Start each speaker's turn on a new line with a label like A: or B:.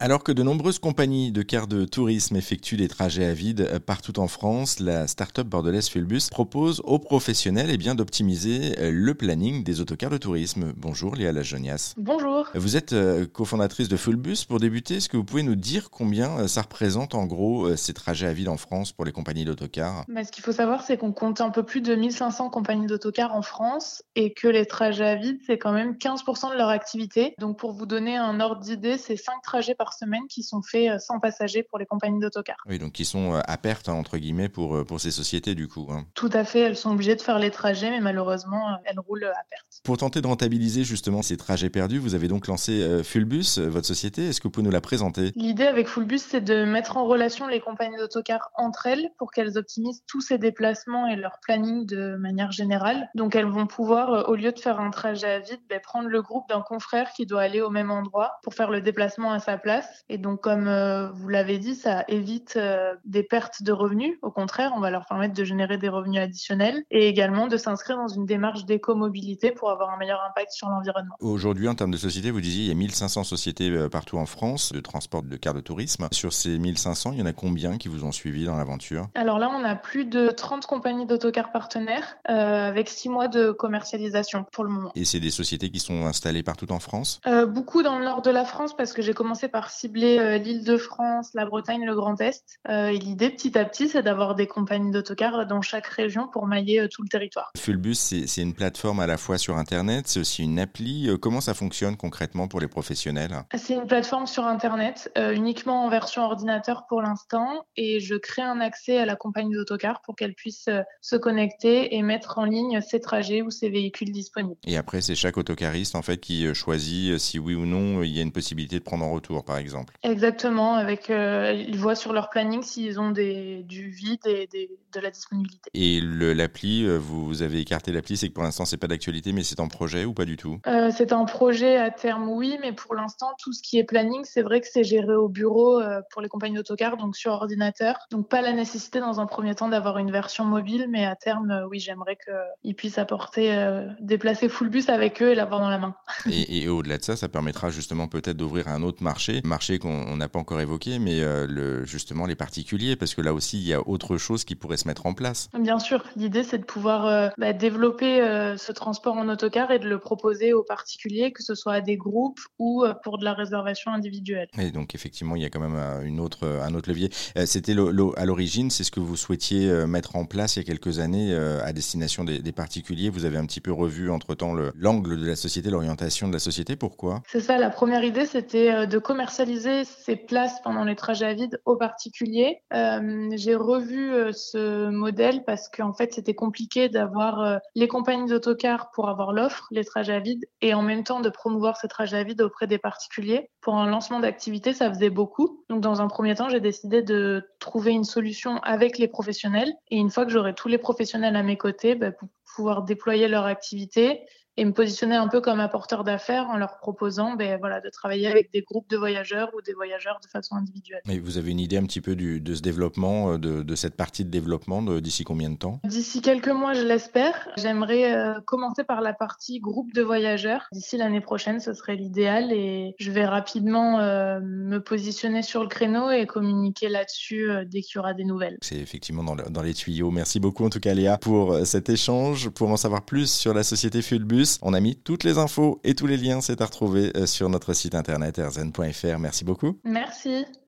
A: Alors que de nombreuses compagnies de cars de tourisme effectuent des trajets à vide euh, partout en France, la start-up bordelaise Fulbus propose aux professionnels eh bien, d'optimiser euh, le planning des autocars de tourisme. Bonjour Léa Lajonias.
B: Bonjour.
A: Vous êtes euh, cofondatrice de Fulbus. Pour débuter, est-ce que vous pouvez nous dire combien ça représente en gros ces trajets à vide en France pour les compagnies d'autocars
B: bah, Ce qu'il faut savoir, c'est qu'on compte un peu plus de 1500 compagnies d'autocars en France et que les trajets à vide, c'est quand même 15% de leur activité. Donc pour vous donner un ordre d'idée, c'est 5 trajets par semaine qui sont faits euh, sans passagers pour les compagnies d'autocars.
A: Oui, donc qui sont euh, à perte, hein, entre guillemets, pour, euh, pour ces sociétés, du coup. Hein.
B: Tout à fait, elles sont obligées de faire les trajets, mais malheureusement, elles roulent à perte.
A: Pour tenter de rentabiliser justement ces trajets perdus, vous avez donc lancé Fulbus, votre société. Est-ce que vous pouvez nous la présenter?
B: L'idée avec Fulbus, c'est de mettre en relation les compagnies d'autocars entre elles pour qu'elles optimisent tous ces déplacements et leur planning de manière générale. Donc elles vont pouvoir, au lieu de faire un trajet à vide, ben, prendre le groupe d'un confrère qui doit aller au même endroit pour faire le déplacement à sa place et donc, comme euh, vous l'avez dit, ça évite euh, des pertes de revenus. Au contraire, on va leur permettre de générer des revenus additionnels et également de s'inscrire dans une démarche d'éco-mobilité pour avoir un meilleur impact sur l'environnement.
A: Aujourd'hui, en termes de sociétés, vous disiez il y a 1500 sociétés euh, partout en France de transport de cars de tourisme. Sur ces 1500, il y en a combien qui vous ont suivi dans l'aventure?
B: Alors là, on a plus de 30 compagnies d'autocars partenaires avec 6 mois de commercialisation pour le moment.
A: Et c'est des sociétés qui sont installées partout en France?
B: Beaucoup dans le nord de la France parce que j'ai commencé par cibler euh, l'Île-de-France, la Bretagne, le Grand Est. Euh, et l'idée, petit à petit, c'est d'avoir des compagnies d'autocars dans chaque région pour mailler euh, tout le territoire.
A: Fulbus, c'est une plateforme à la fois sur Internet, c'est aussi une appli. Comment ça fonctionne concrètement pour les professionnels?
B: C'est une plateforme sur Internet, uniquement en version ordinateur pour l'instant. Et je crée un accès à la compagnie d'autocars pour qu'elle puisse se connecter et mettre en ligne ses trajets ou ses véhicules disponibles.
A: Et après, c'est chaque autocariste en fait qui choisit si oui ou non il y a une possibilité de prendre en retour, par exemple.
B: Exactement, avec euh, ils voient sur leur planning s'ils ont des, du vide et de la disponibilité.
A: Et l'appli, euh, vous avez écarté l'appli, c'est que pour l'instant c'est pas d'actualité, mais c'est en projet ou pas du tout?
B: Euh, C'est en projet à terme, oui, mais pour l'instant tout ce qui est planning, c'est vrai que c'est géré au bureau pour les compagnies d'autocars, donc sur ordinateur. Donc pas la nécessité dans un premier temps d'avoir une version mobile, mais à terme, oui, j'aimerais qu'ils puissent apporter, déplacer full bus avec eux et l'avoir dans la main.
A: et, et au-delà de ça, ça permettra justement peut-être d'ouvrir un autre marché, marché qu'on n'a pas encore évoqué, mais euh, le, justement les particuliers, parce que là aussi, il y a autre chose qui pourrait se mettre en place.
B: Bien sûr, l'idée, c'est de pouvoir euh, bah, développer euh, ce transport en autocar et de le proposer aux particuliers, que ce soit à des groupes ou pour de la réservation individuelle.
A: Et donc, effectivement, il y a quand même une autre, un autre levier. C'était à l'origine, c'est ce que vous souhaitiez mettre en place il y a quelques années à destination des, des particuliers. Vous avez un petit peu revu entre-temps l'angle de la société, l'orientation de la société. Pourquoi?
B: C'est ça, la première idée, c'était de commercialiser ces places pendant les trajets à vide aux particuliers. Euh, j'ai revu euh, ce modèle parce qu'en fait, c'était compliqué d'avoir euh, les compagnies d'autocars pour avoir l'offre, les trajets à vide, et en même temps de promouvoir ces trajets à vide auprès des particuliers. Pour un lancement d'activité, ça faisait beaucoup. Donc, dans un premier temps, j'ai décidé de trouver une solution avec les professionnels. Et une fois que j'aurai tous les professionnels à mes côtés, bah, pouvoir déployer leur activité, et me positionner un peu comme apporteur d'affaires en leur proposant ben, voilà, de travailler avec des groupes de voyageurs ou des voyageurs de façon individuelle.
A: Et vous avez une idée un petit peu du, de ce développement, euh, de, de cette partie de développement d'ici combien de temps?
B: D'ici quelques mois, je l'espère. J'aimerais euh, commencer par la partie groupe de voyageurs. D'ici l'année prochaine, ce serait l'idéal et je vais rapidement euh, me positionner sur le créneau et communiquer là-dessus dès qu'il y aura des nouvelles.
A: C'est effectivement dans, dans, les tuyaux. Merci beaucoup en tout cas Léa pour cet échange. Pour en savoir plus sur la société Fulbus, on a mis toutes les infos et tous les liens, c'est à retrouver euh, sur notre site internet rzn.fr. Merci beaucoup.
B: Merci.